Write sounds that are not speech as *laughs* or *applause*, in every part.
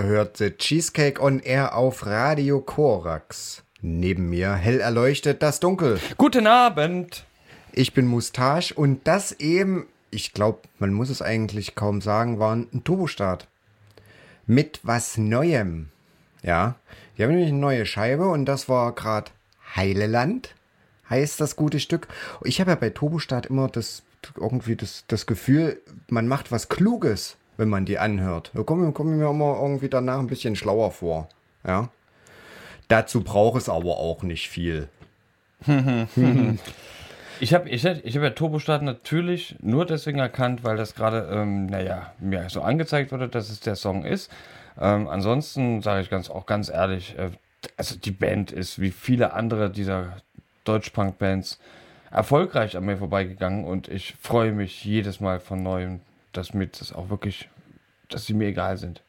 Ihr hört The Cheesecake on Air auf Radio Korax. Neben mir hell erleuchtet das Dunkel. Guten Abend. Ich bin Mustache und das eben, ich glaube, man muss es eigentlich kaum sagen, war ein Turbostart. Mit was Neuem. Ja, wir haben nämlich eine neue Scheibe und das war gerade Heileland, heißt das gute Stück. Ich habe ja bei Turbostart immer das irgendwie das, das Gefühl, man macht was Kluges wenn man die anhört. Da komme komm mir immer irgendwie danach ein bisschen schlauer vor. Ja. Dazu braucht es aber auch nicht viel. *laughs* ich habe ich, ich hab ja Turbostart natürlich nur deswegen erkannt, weil das gerade, ähm, naja, mir so angezeigt wurde, dass es der Song ist. Ähm, ansonsten sage ich ganz auch ganz ehrlich, äh, also die Band ist wie viele andere dieser Deutsch-Punk-Bands erfolgreich an mir vorbeigegangen und ich freue mich jedes Mal von neuem, dass mir das auch wirklich, dass sie mir egal sind.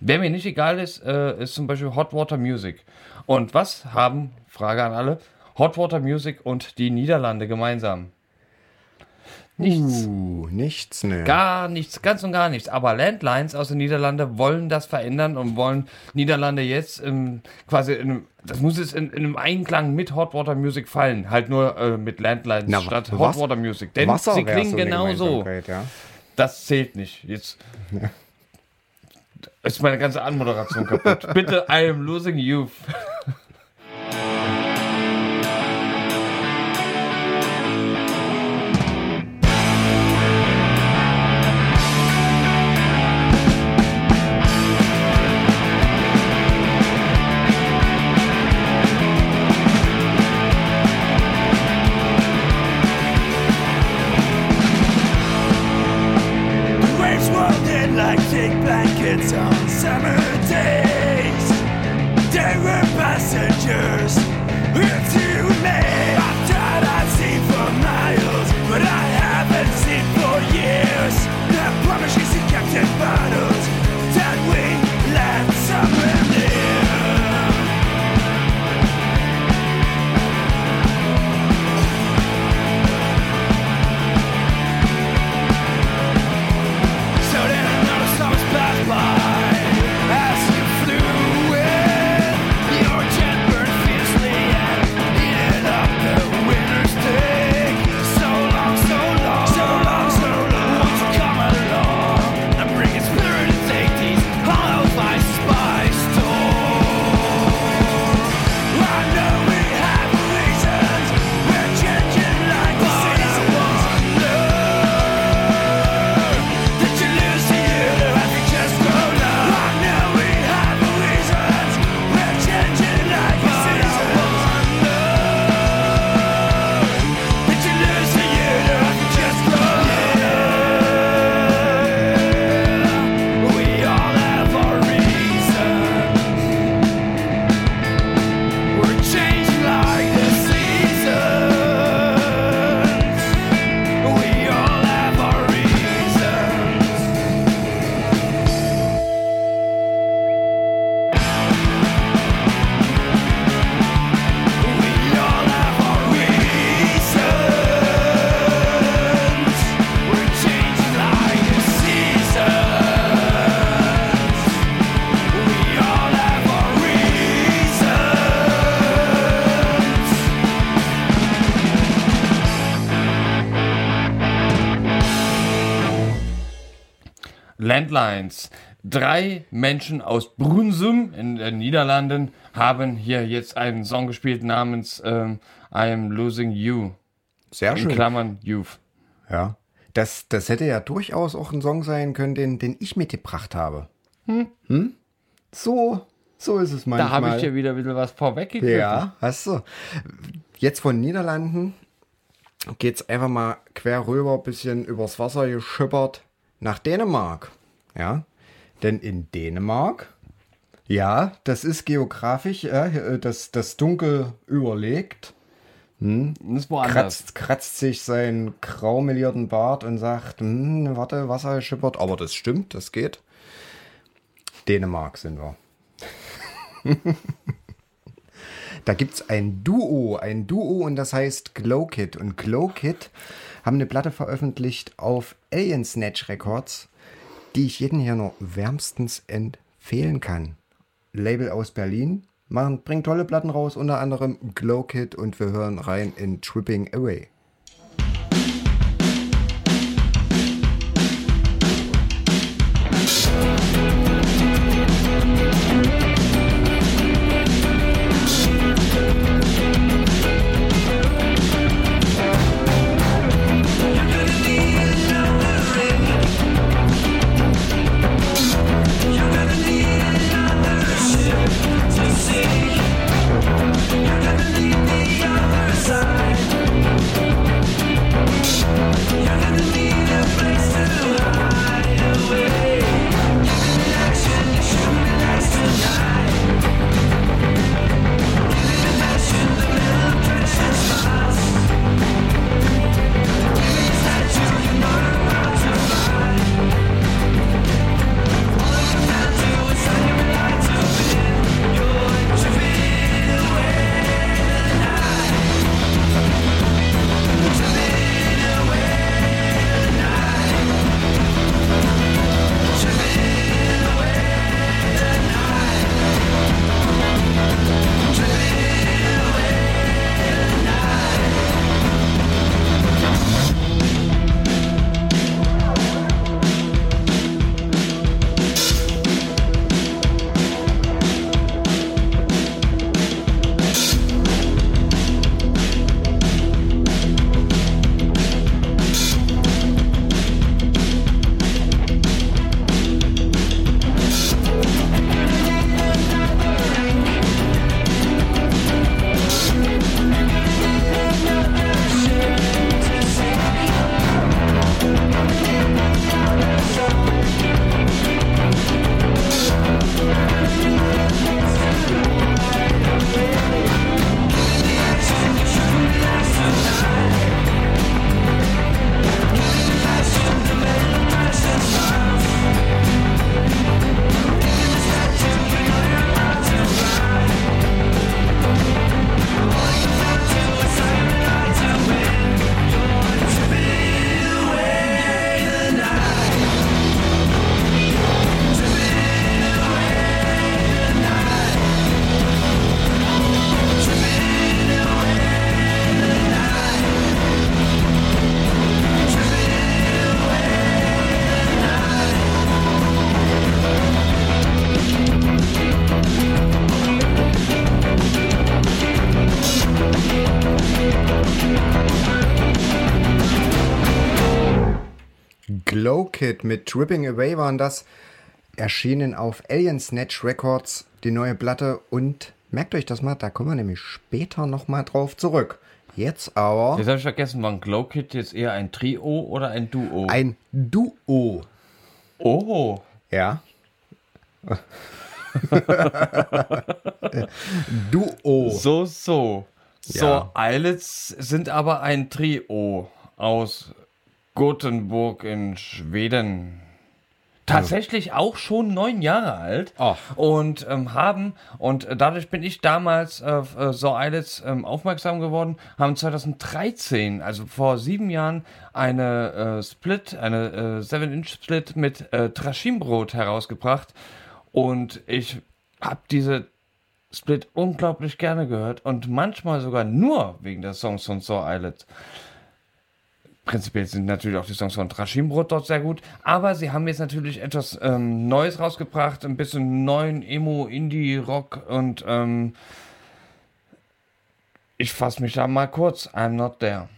Wer mir nicht egal ist, äh, ist zum Beispiel Hot Water Music. Und was haben, Frage an alle, Hot Water Music und die Niederlande gemeinsam? Nichts. Uh, nichts, ne. Gar nichts, ganz und gar nichts. Aber Landlines aus den Niederlanden wollen das verändern und wollen Niederlande jetzt ähm, quasi, in, einem- das muss jetzt in, in einem Einklang mit Hot Water Music fallen. Halt nur äh, mit Landlines Na, statt was- Hot Water Music. Denn Wasser sie klingen so genauso. Gemeinsamkeit, Ja. Das zählt nicht. Jetzt *laughs* ist meine ganze Anmoderation kaputt. Bitte, I am losing youth. *laughs* Landlines. Drei Menschen aus Brunsum in den Niederlanden haben hier jetzt einen Song gespielt namens ähm, I am losing you. Sehr In schön. Klammern Youth. Ja. Das, das hätte ja durchaus auch ein Song sein können, den, den ich mitgebracht habe. Hm? So, so ist es Da manchmal. habe ich dir wieder ein bisschen was vorweggegriffen. Ja, hast du. Jetzt von Niederlanden geht's einfach mal quer rüber, bisschen übers Wasser geschippert nach Dänemark. Ja, denn in Dänemark, ja, das ist geografisch, äh, das, das dunkel überlegt, woanders. kratzt, kratzt sich sein graumelierten Bart und sagt, hm, warte, Wasser geschippert, aber das stimmt, das geht. Dänemark sind wir. *laughs* Da gibt es ein Duo, ein Duo und das heißt Glow Kid. Und Glow Kid haben eine Platte veröffentlicht auf Alien Snatch Records, die ich jedem hier nur wärmstens empfehlen kann. Label aus Berlin, machen, bringt tolle Platten raus, unter anderem Glow Kid und wir hören rein in Tripping Away. Mit Tripping Away waren das. Erschienen auf Alien Snatch Records, die neue Platte. Und merkt euch das mal, da kommen wir nämlich später nochmal drauf zurück. Jetzt aber Jetzt habe ich vergessen, war ein Glow Kid jetzt eher ein Trio oder ein Duo? ein Duo. oh. Ja. *laughs* Duo. So, so. So, Ja. Eilets sind aber ein Trio aus Gothenburg in Schweden. Tatsächlich auch schon neun Jahre alt Ach. und ähm, haben, und äh, dadurch bin ich damals auf äh, So Eilets ähm, aufmerksam geworden, haben 2013, also vor sieben Jahren, eine äh, Split, eine äh, 7-Inch-Split mit äh, Trashimbrot herausgebracht. Und ich habe diese Split unglaublich gerne gehört und manchmal sogar nur wegen der Songs von So Islet. Prinzipiell sind natürlich auch die Songs von Trashimbrot dort sehr gut, aber sie haben jetzt natürlich etwas ähm, Neues rausgebracht, ein bisschen neuen Emo, Indie, Rock und ähm, ich fasse mich da mal kurz. I'm not there.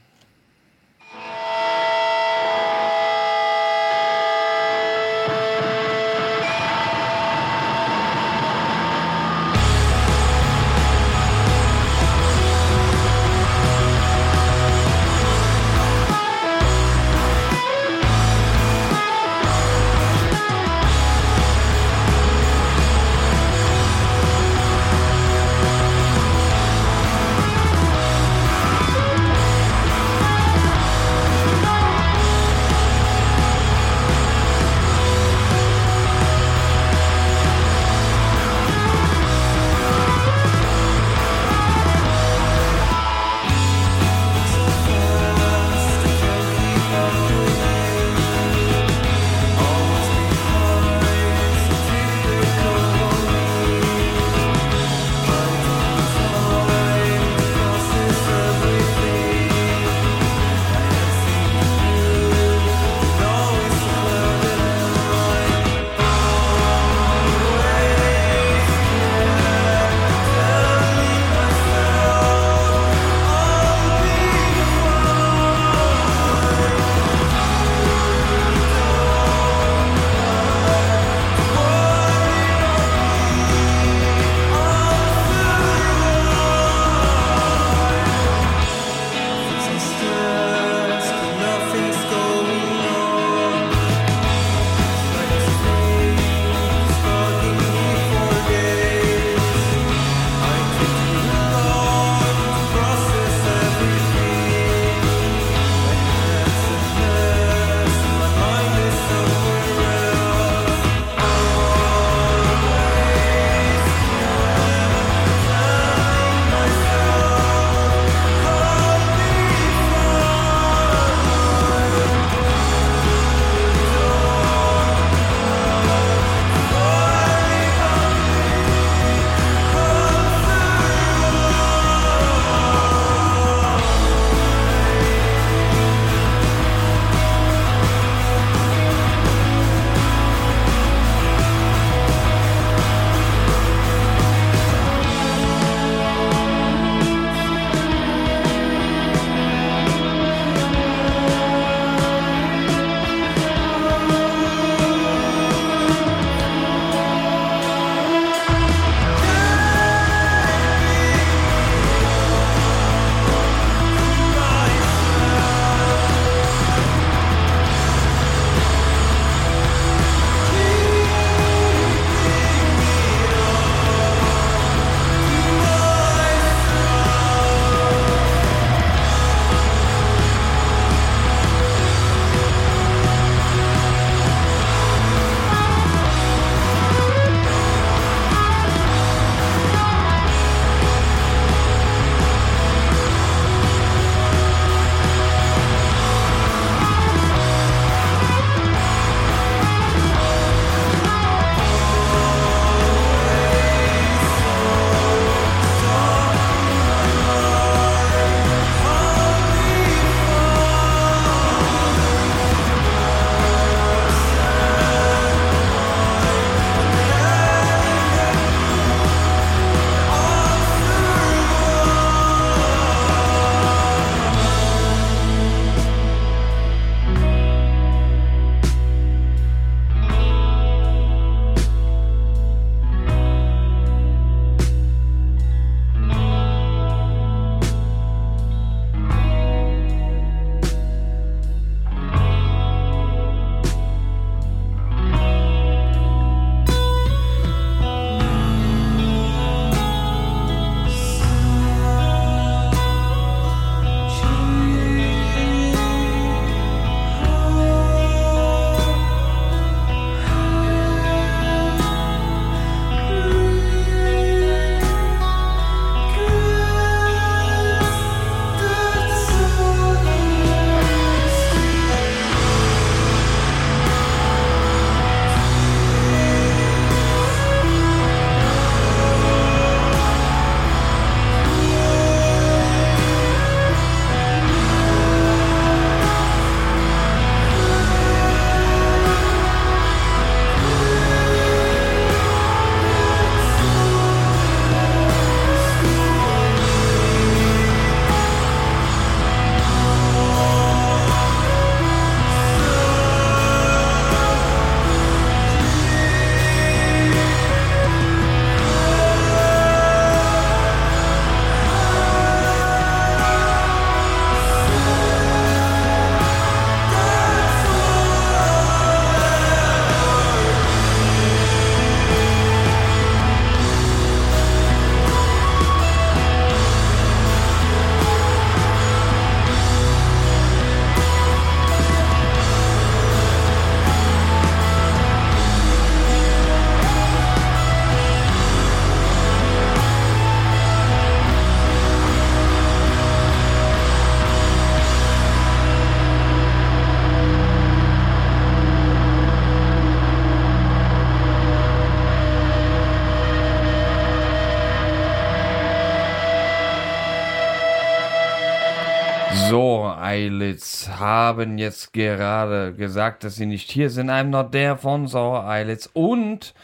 Haben jetzt gerade gesagt, dass sie nicht hier sind. I'm not there von Sauer Eilitz. Und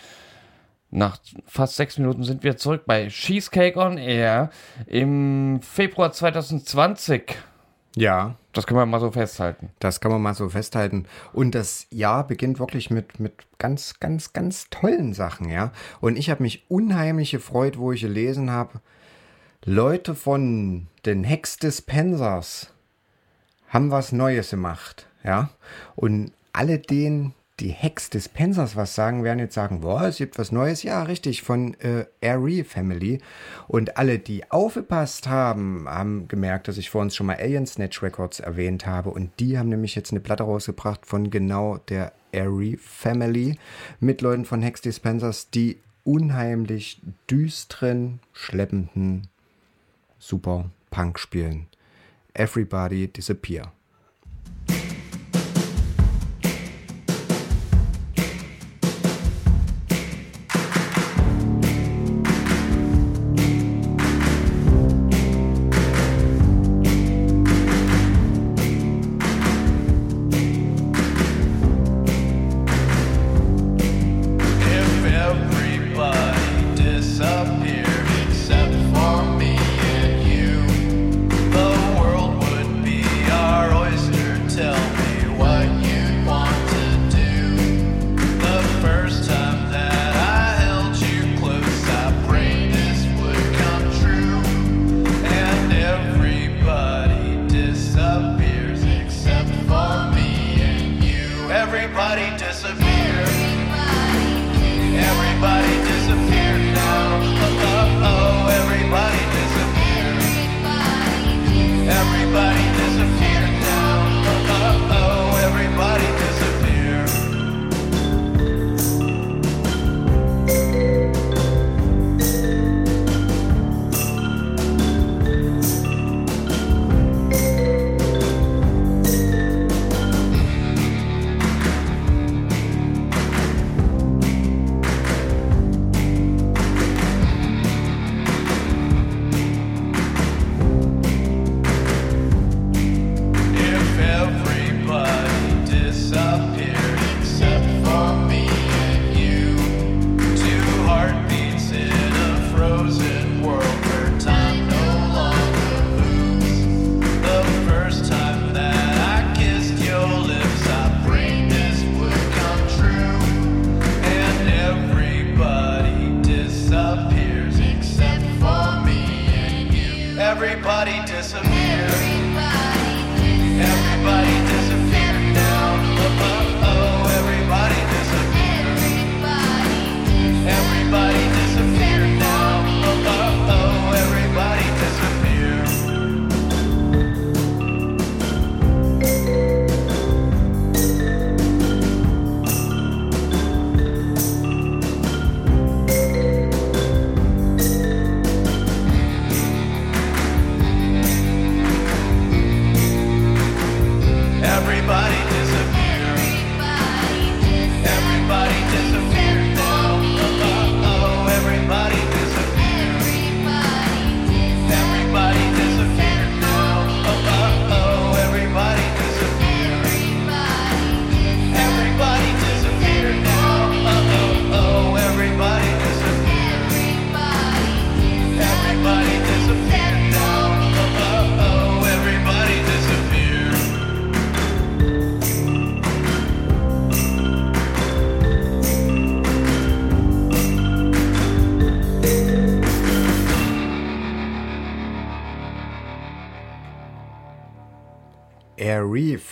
nach fast sechs Minuten sind wir zurück bei Cheesecake on Air im Februar 2020. Ja, Das können wir mal so festhalten. das kann man mal so festhalten. Und das Jahr beginnt wirklich mit, mit ganz, ganz, ganz tollen Sachen, ja. Und ich habe mich unheimlich gefreut, wo ich gelesen habe, Leute von den Hex Dispensers haben was Neues gemacht, ja. Und alle denen, die Hex Dispensers was sagen, werden jetzt sagen, boah, es gibt was Neues. Ja, richtig, von äh, Airy Family. Und alle, die aufgepasst haben, haben gemerkt, dass ich vor uns schon mal Alien Snatch Records erwähnt habe. Und die haben nämlich jetzt eine Platte rausgebracht von genau der Airy Family mit Leuten von Hex Dispensers, die unheimlich düsteren, schleppenden super Punk spielen. Everybody Disappear.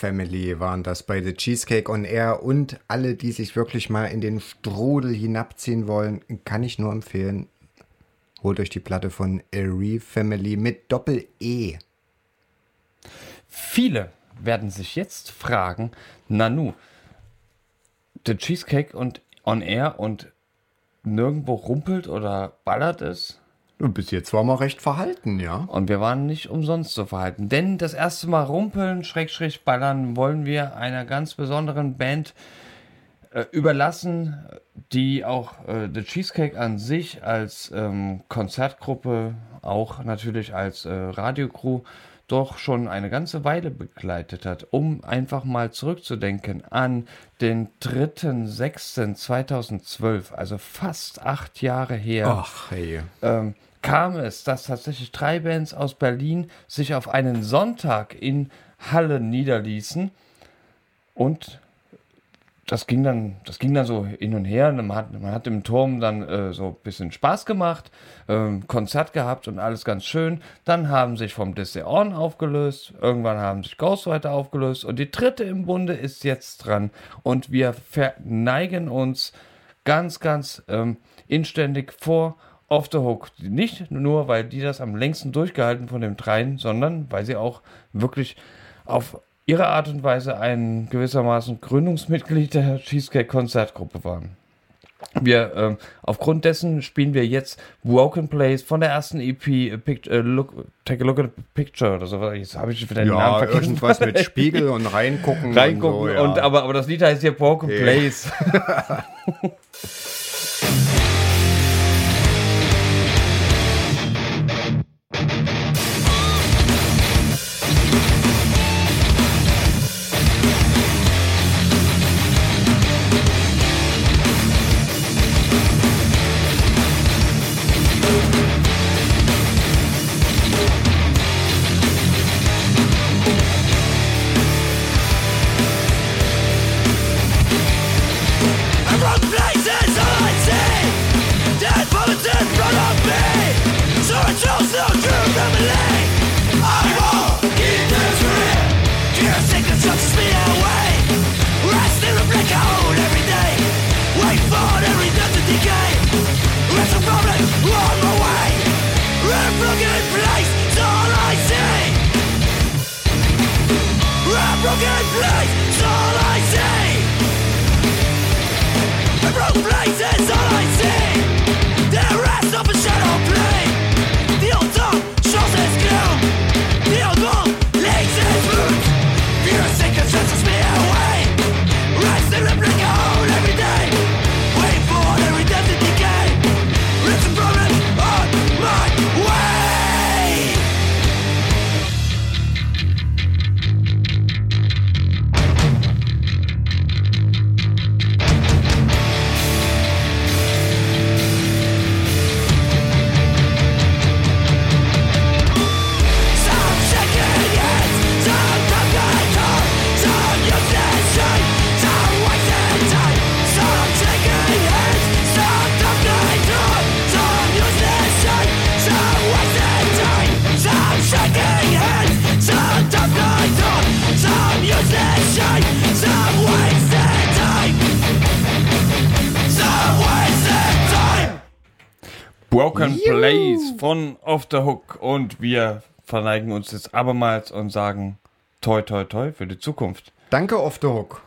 Family waren das bei The Cheesecake on Air und alle, die sich wirklich mal in den Strudel hinabziehen wollen, kann ich nur empfehlen. Holt euch die Platte von Airy Family mit Doppel-E. Viele werden sich jetzt fragen, Nanu, The Cheesecake und On Air und nirgendwo rumpelt oder ballert es? Und bis jetzt waren wir recht verhalten, ja. Und wir waren nicht umsonst so verhalten. Denn das erste Mal rumpeln, Schrägstrich ballern, wollen wir einer ganz besonderen Band äh, überlassen, die auch äh, The Cheesecake an sich als ähm, Konzertgruppe, auch natürlich als äh, Radiocrew, doch schon eine ganze Weile begleitet hat, um einfach mal zurückzudenken an den 3.6.2012, also fast acht Jahre her Ach, hey. ähm, kam es, dass tatsächlich drei Bands aus Berlin sich auf einen Sonntag in Halle niederließen und das ging dann, das ging dann so hin und her. Man hat, man hat im Turm dann äh, so ein bisschen Spaß gemacht, ähm, Konzert gehabt und alles ganz schön. Dann haben sich vom Disney On aufgelöst, irgendwann haben sich Ghostwriter aufgelöst und die dritte im Bunde ist jetzt dran. Und wir verneigen uns ganz, ganz ähm, inständig vor Off the Hook. Nicht nur, weil die das am längsten durchgehalten von dem dreien, sondern weil sie auch wirklich auf ihre Art und Weise ein gewissermaßen Gründungsmitglied der Cheesecake Konzertgruppe waren. Wir, ähm, aufgrund dessen spielen wir jetzt Broken Place von der ersten EP, a Pict äh, look, Take a Look at a Picture oder so. Jetzt habe ich wieder den Namen Ja, vergessen. irgendwas mit *laughs* Spiegel und reingucken. Reingucken und, so, ja. und aber, aber das Lied heißt hier Broken Ja. Place. Off the Hook. Und wir verneigen uns jetzt abermals und sagen toi toi toi für die Zukunft. Danke, Off the Hook.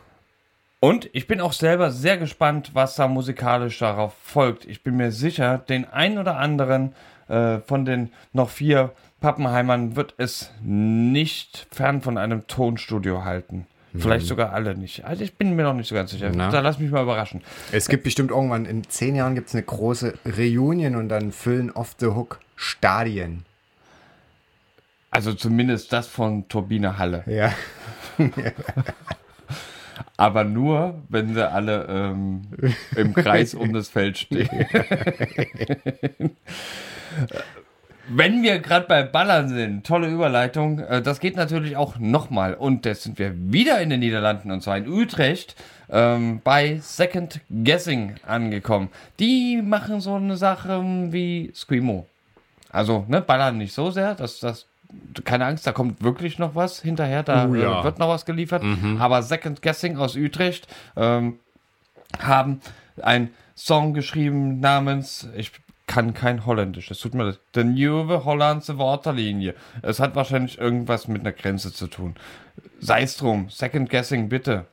Und ich bin auch selber sehr gespannt, was da musikalisch darauf folgt. Ich bin mir sicher, den ein oder anderen äh, von den noch vier Pappenheimern wird es nicht fern von einem Tonstudio halten. Vielleicht sogar alle nicht. Also ich bin mir noch nicht so ganz sicher. Na? Da lass mich mal überraschen. Es gibt bestimmt irgendwann, in zehn Jahren gibt es eine große Reunion und dann füllen Off the Hook Stadien. Also zumindest das von Turbine Halle. Ja. *laughs* Aber nur, wenn sie alle ähm, im Kreis um das Feld stehen. *laughs* *laughs* wenn wir gerade bei Ballern sind, tolle Überleitung, äh, das geht natürlich auch nochmal. Und jetzt sind wir wieder in den Niederlanden und zwar in Utrecht ähm, bei Second Guessing angekommen. Die machen so eine Sache wie Screamo. Also, ne, ballern nicht so sehr, dass das. Keine Angst, da kommt wirklich noch was hinterher, da Oh ja. äh, wird noch was geliefert. Aber Second Guessing aus Utrecht ähm, haben einen Song geschrieben namens, ich kann kein Holländisch, es tut mir leid, The Nieuwe Hollandse Waterlinie. Es hat wahrscheinlich irgendwas mit einer Grenze zu tun. Sei es drum, Second Guessing bitte.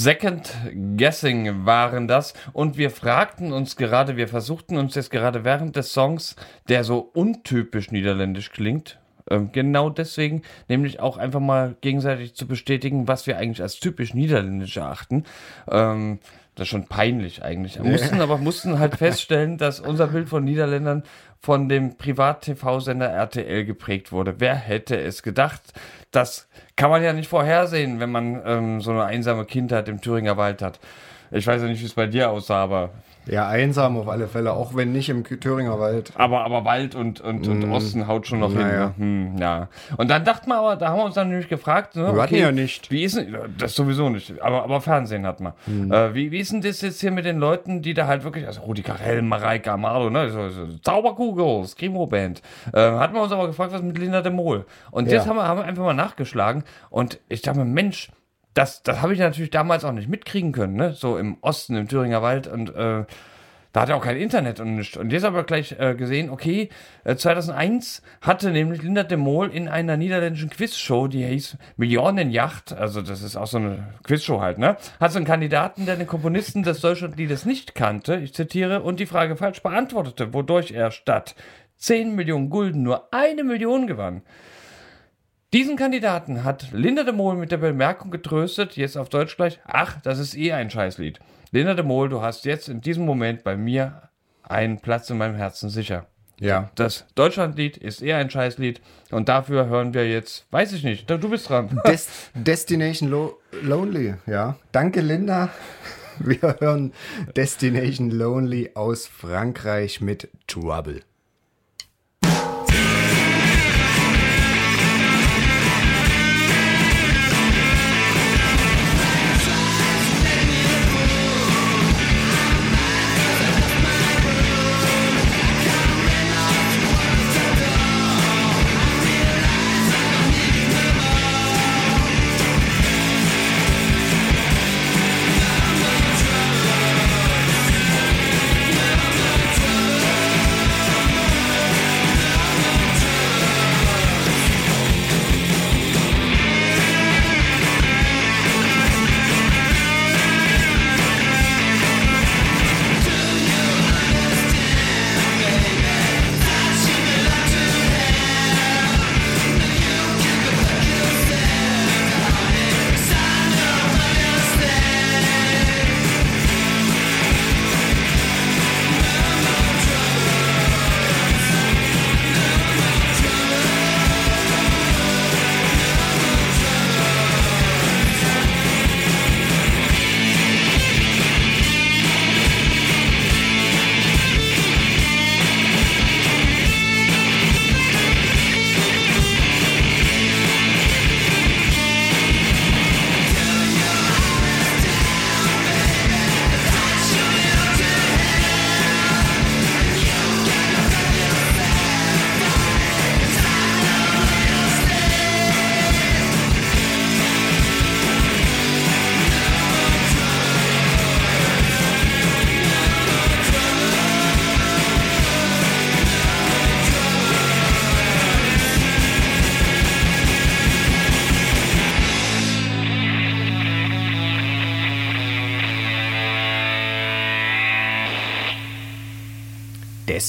Second Guessing waren das. Und wir fragten uns gerade, wir versuchten uns jetzt gerade während des Songs, der so untypisch niederländisch klingt, ähm, genau deswegen, nämlich auch einfach mal gegenseitig zu bestätigen, was wir eigentlich als typisch niederländisch erachten. Ähm, das ist schon peinlich eigentlich. Wir mussten aber mussten halt feststellen, dass unser Bild von Niederländern von dem Privat-TV-Sender RTL geprägt wurde. Wer hätte es gedacht? Das kann man ja nicht vorhersehen, wenn man ähm, so eine einsame Kindheit im Thüringer Wald hat. Ich weiß ja nicht, wie es bei dir aussah, aber Ja, einsam auf alle Fälle, auch wenn nicht im Thüringer Wald. aber, aber Wald und, und, und Osten haut schon noch Naja. hin. Hm, ja. Und dann dachten wir aber, da haben wir uns dann nämlich gefragt, ne, Wir hatten ja nicht. Wie ist denn, das sowieso nicht, aber, aber Fernsehen hat man. Hm. Äh, wie, wie ist denn das jetzt hier mit den Leuten, die da halt wirklich, also Rudi Carell, Mareike Amado, ne, so, so, Zauberkugel, Screamo-Band. Äh, hatten wir uns aber gefragt, was mit Linda de Mol. Und jetzt Ja. haben wir, haben wir einfach mal nachgeschlagen und ich dachte mir, Mensch, das, das habe ich natürlich damals auch nicht mitkriegen können, ne? So im Osten, im Thüringer Wald und äh, da hat er auch kein Internet und nichts. Und jetzt aber gleich äh, gesehen, okay, äh, 2001 hatte nämlich Linda de Mol in einer niederländischen Quizshow, die hieß Millionenjacht, also das ist auch so eine Quizshow halt, ne? Hat so einen Kandidaten, der den Komponisten des Deutschlandliedes nicht kannte, ich zitiere, und die Frage falsch beantwortete, wodurch er statt 10 Millionen Gulden nur eine Million gewann. Diesen Kandidaten hat Linda de Mol mit der Bemerkung getröstet, jetzt auf Deutsch gleich, ach, das ist eh ein Scheißlied. Linda de Mol, du hast jetzt in diesem Moment bei mir einen Platz in meinem Herzen sicher. Ja. Das Deutschlandlied ist eher ein Scheißlied und dafür hören wir jetzt, weiß ich nicht, du bist dran. *laughs* Des Destination Lo Lonely, ja. Danke, Linda. Wir hören Destination Lonely aus Frankreich mit Trouble.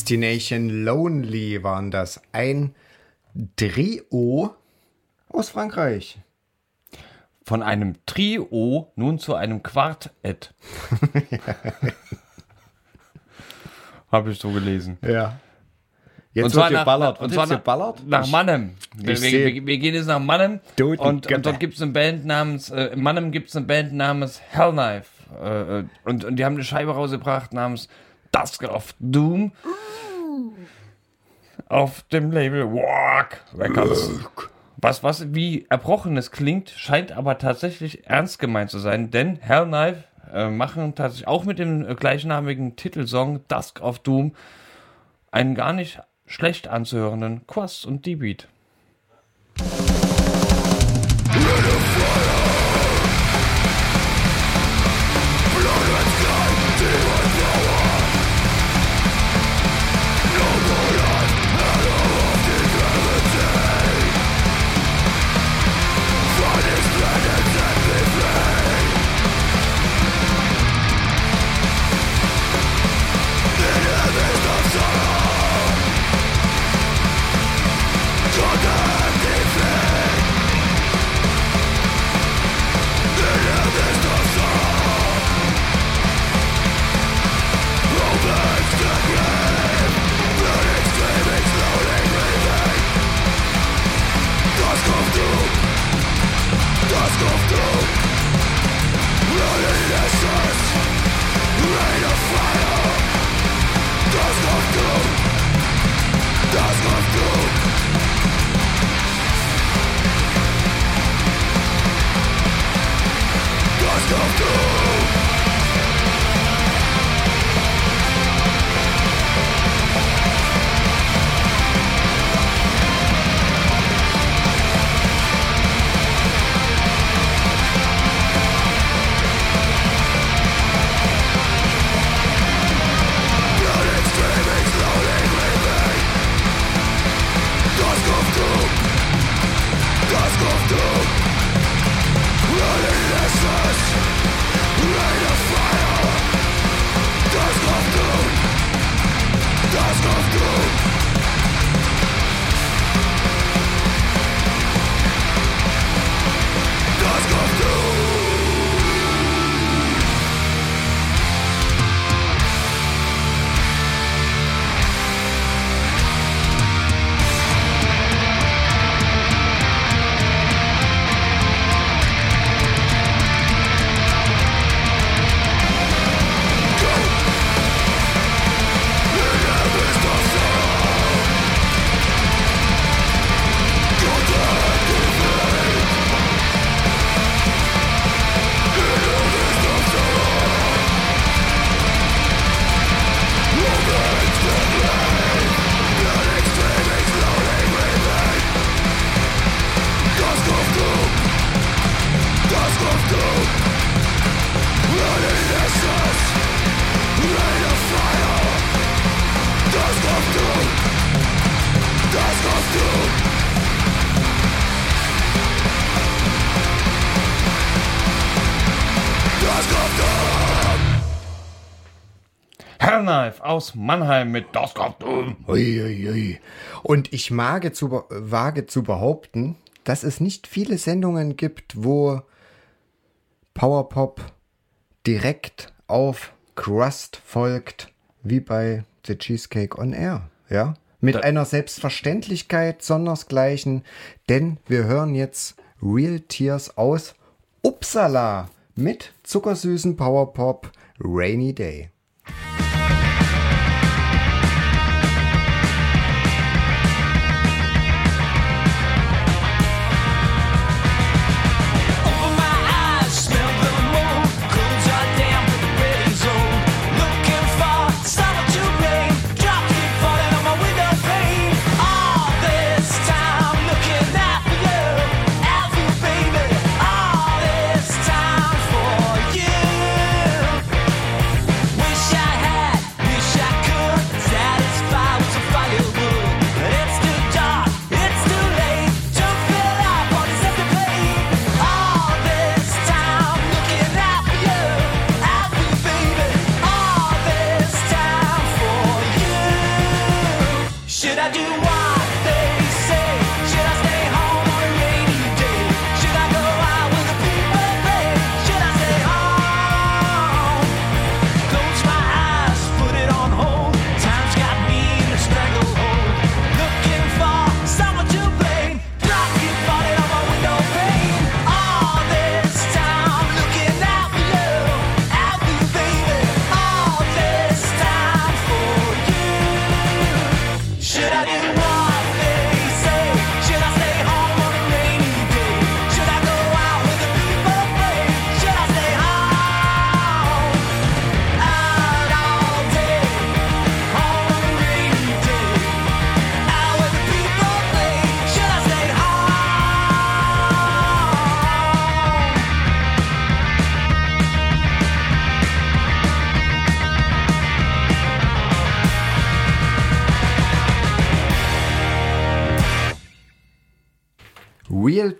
Destination Lonely waren das. Ein Trio aus Frankreich. Von einem Trio nun zu einem Quartett. *laughs* Habe ich so gelesen. Ja. Jetzt und zwar wird nach, geballert. und zwar nach, geballert? nach Mannheim. Wir, wir, wir, gehen jetzt nach Toten und, und dort gibt es eine Band namens, äh, in Mannheim gibt es eine Band namens Hellknife. Äh, äh, und, und die haben eine Scheibe rausgebracht namens Dusk of Doom. Auf dem Label Walk Records. Was, was wie Erbrochenes klingt, scheint aber tatsächlich ernst gemeint zu sein, denn Hellknife äh, machen tatsächlich auch mit dem äh, gleichnamigen Titelsong Dusk of Doom einen gar nicht schlecht anzuhörenden Quast und D-Beat. Aus Mannheim mit Das kommt um. Und ich wage zu, wage zu behaupten, dass es nicht viele Sendungen gibt, wo Powerpop direkt auf Crust folgt, wie bei The Cheesecake on Air. Ja? Mit Da- einer Selbstverständlichkeit sondersgleichen, denn wir hören jetzt Real Tears aus Uppsala mit zuckersüßen Powerpop Rainy Day.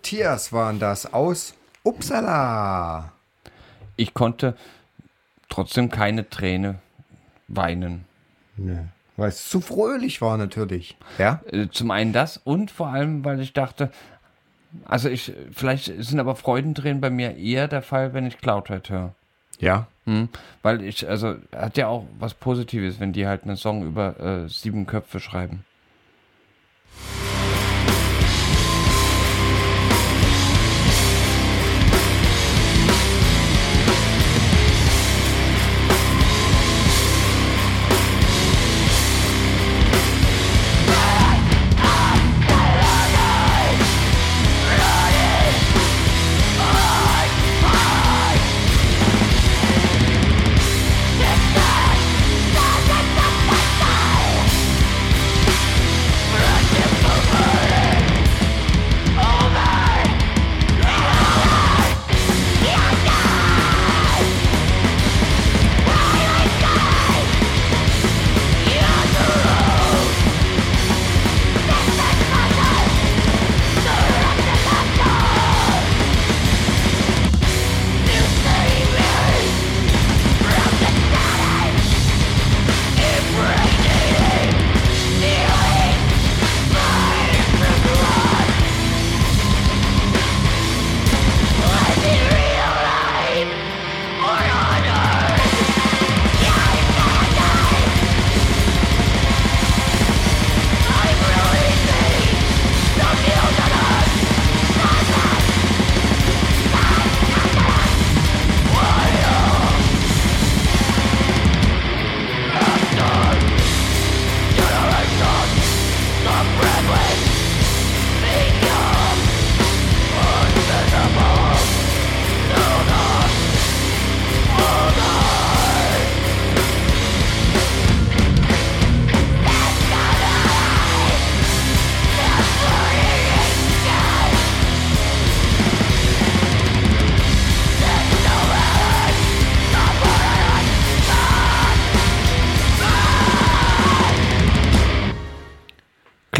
Tears waren das aus Uppsala. Ich konnte trotzdem keine Träne weinen. Ne, weil es zu fröhlich war natürlich. Ja? Äh, Zum einen das und vor allem, weil ich dachte, also ich, vielleicht sind aber Freudentränen bei mir eher der Fall, wenn ich Cloudhead höre. Ja. Hm? Weil ich, also, hat ja auch was Positives, wenn die halt einen Song über äh, sieben Köpfe schreiben.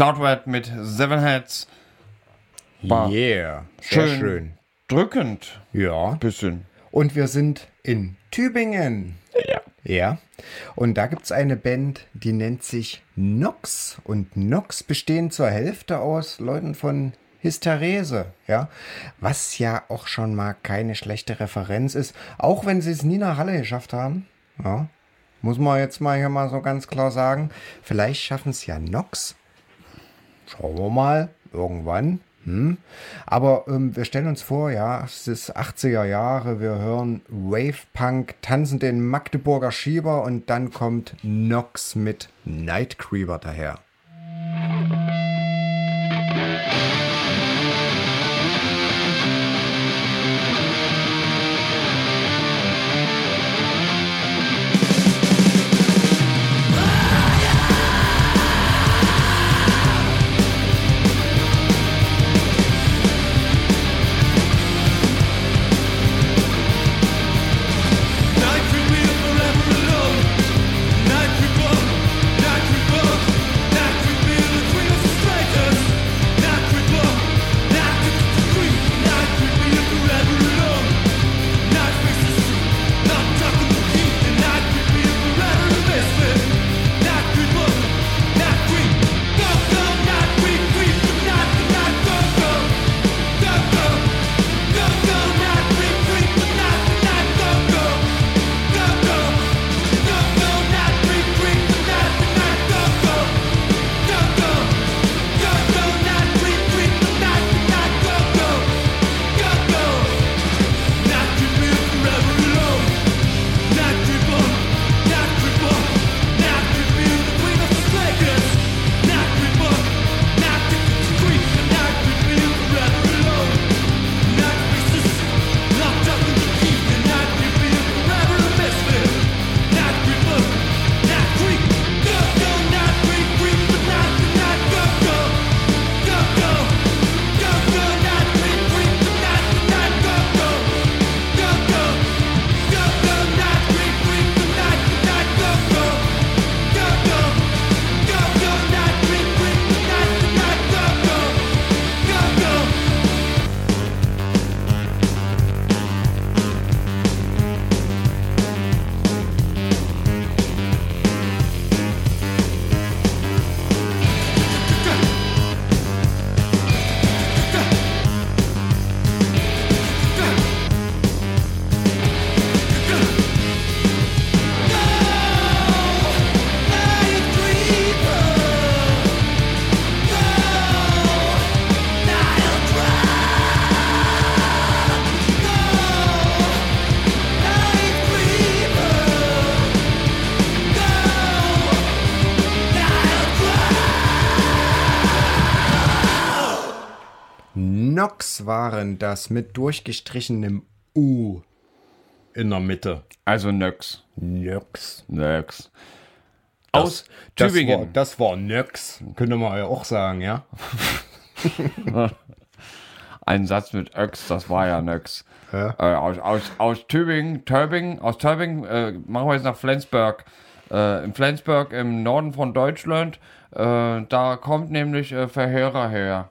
Cloudred mit Seven Heads. War Yeah. Sehr schön, schön. drückend. Ja. Bisschen. Und wir sind in Tübingen. Ja. Ja. Und da gibt es eine Band, die nennt sich Nox. Und Nox bestehen zur Hälfte aus Leuten von Hysterese, ja. Was ja auch schon mal keine schlechte Referenz ist, auch wenn sie es nie nach Halle geschafft haben. Ja. Muss man jetzt mal hier mal so ganz klar sagen. Vielleicht schaffen es ja Nox. Schauen wir mal. Irgendwann. Hm. Aber ähm, wir stellen uns vor, ja, es ist 80er Jahre, wir hören Wave Punk, tanzen den Magdeburger Schieber und dann kommt Nox mit Night Creeper daher. Nox waren das mit durchgestrichenem U in der Mitte. Also Nöx. Nox. Nöx. Aus Das war, Tübingen. das war Nox. Könnte man ja auch sagen, ja. *laughs* Ein Satz mit Öx, das war ja Nöx. Ja. Äh, aus, aus, aus Tübingen, Tübingen, aus Tübingen äh, machen wir jetzt nach Flensburg. Äh, in Flensburg im Norden von Deutschland. Äh, da kommt nämlich äh, Verhörer her.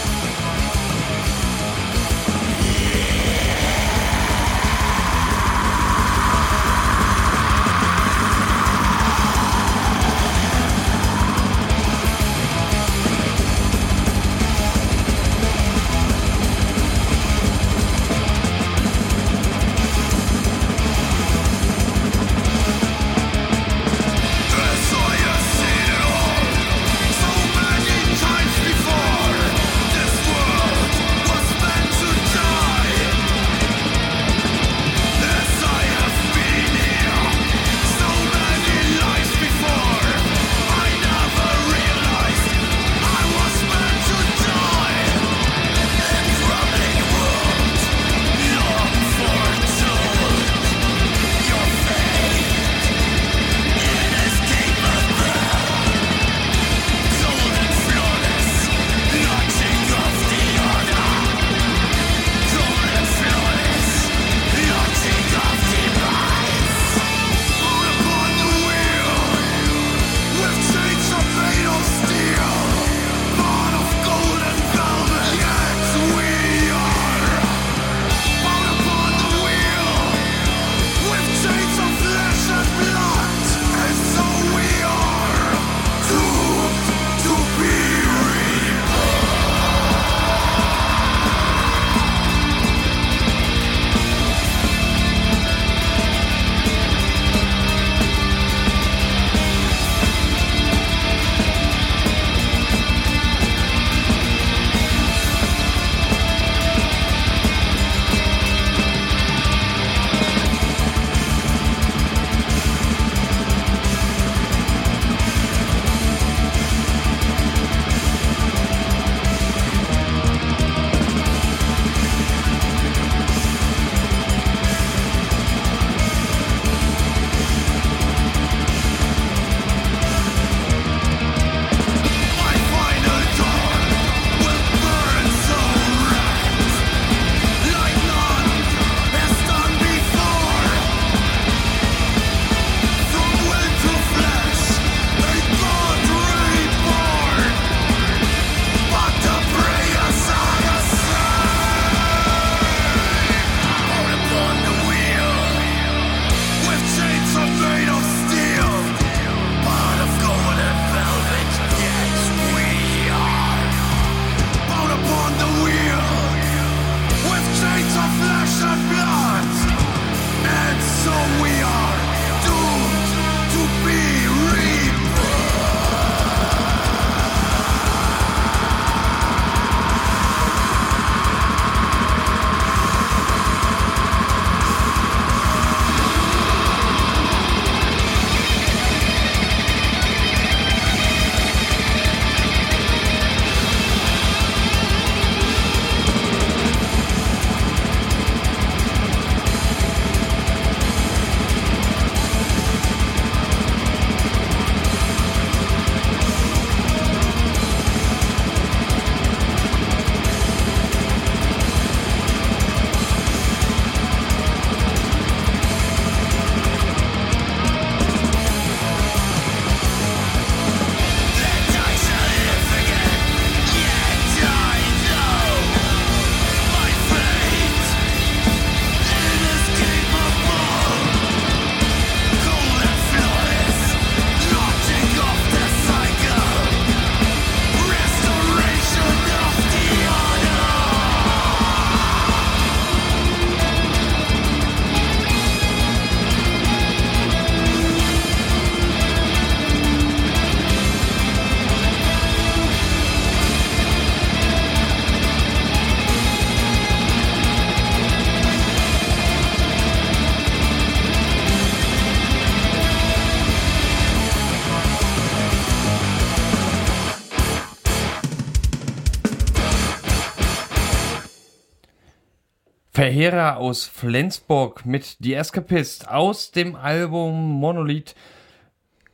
Verheerer aus Flensburg mit The Escapist aus dem Album Monolith.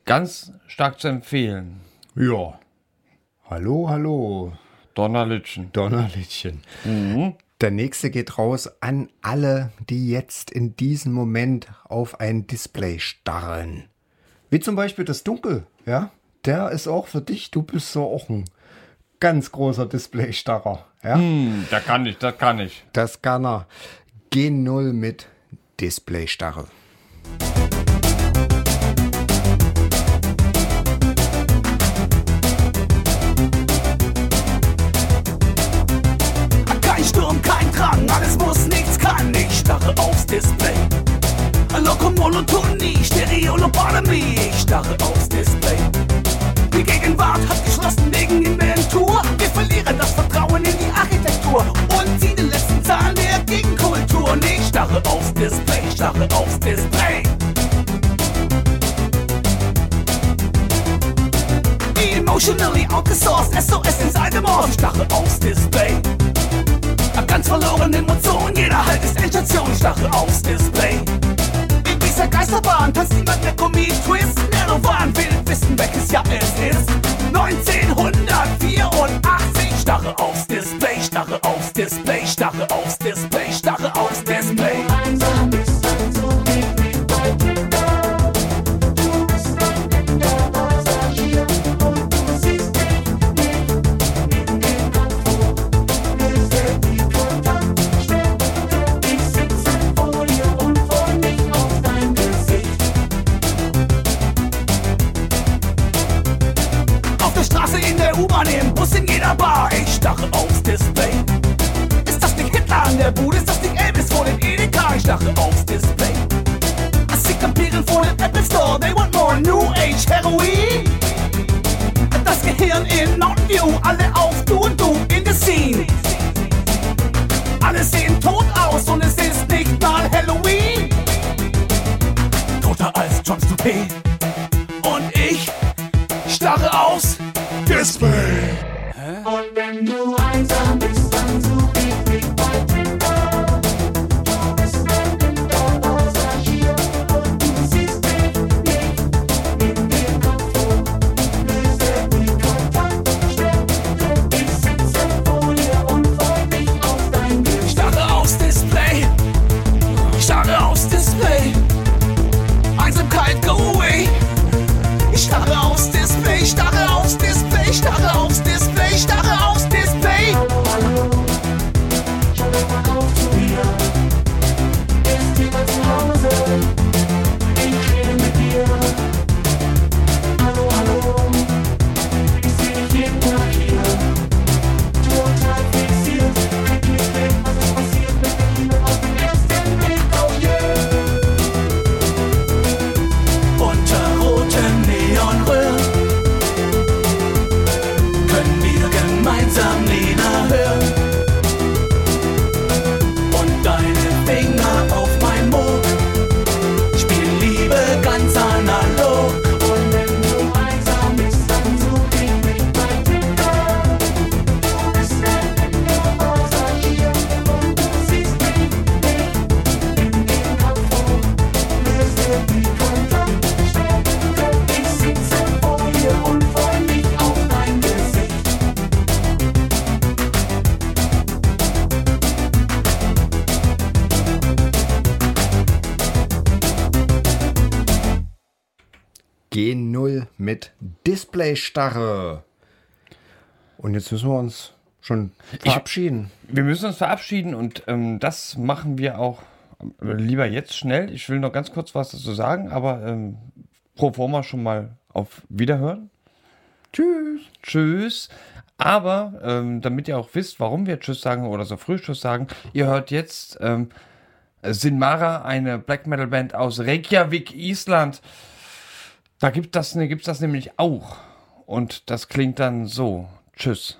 Ganz stark zu empfehlen. Ja. Hallo, hallo. Donnerlütchen. Donnerlittchen. Der nächste geht raus an alle, die jetzt in diesem Moment auf ein Display starren. Wie zum Beispiel das Dunkel, ja? Der ist auch für dich, du bist so auch ein ganz großer Displaystarrer, ja? Hm, da kann ich, das kann ich. Das kann er. G0 mit Displaystarre. Kein Sturm, kein Drang, alles muss, nichts kann. Ich starre aufs Display. Lokomonotonie, Stereolobotomie. Ich starre aufs Display. Verlieren das Vertrauen in die Architektur und ziehen den letzten Zahn der Gegenkultur. Und ich starre aufs Display, starre aufs Display. Emotionally outgesourced, SOS inside the. Ich starre aufs Display. Hab ganz verloren Emotionen, jeder Halt ist Endstation, starre aufs Display. In dieser Geisterbahn tanzt niemand mehr Kommi-Twist. Nervan will wissen, welches Jahr es ist. 1984, starre aufs Display, starre aufs Display, starre aufs Display, starre aufs Display. Heroin. Das Gehirn in Mountain View, alle auf Du und Du in the Scene. Alle sehen tot aus und es ist nicht mal Halloween. Toter als John Stupé. Und ich starre aufs Display. Und wenn du einsam bist, mit Displaystarre. Und jetzt müssen wir uns schon verabschieden. Wir müssen uns verabschieden und ähm, das machen wir auch äh, lieber jetzt schnell. Ich will noch ganz kurz was dazu sagen, aber ähm, pro forma schon mal auf Wiederhören. Tschüss. Tschüss. Aber ähm, damit ihr auch wisst, warum wir Tschüss sagen oder so früh Tschüss sagen, ihr hört jetzt ähm, Sinmara, eine Black Metal Band aus Reykjavik, Island. Da gibt das, ne, gibt's das nämlich auch. Und das klingt dann so. Tschüss.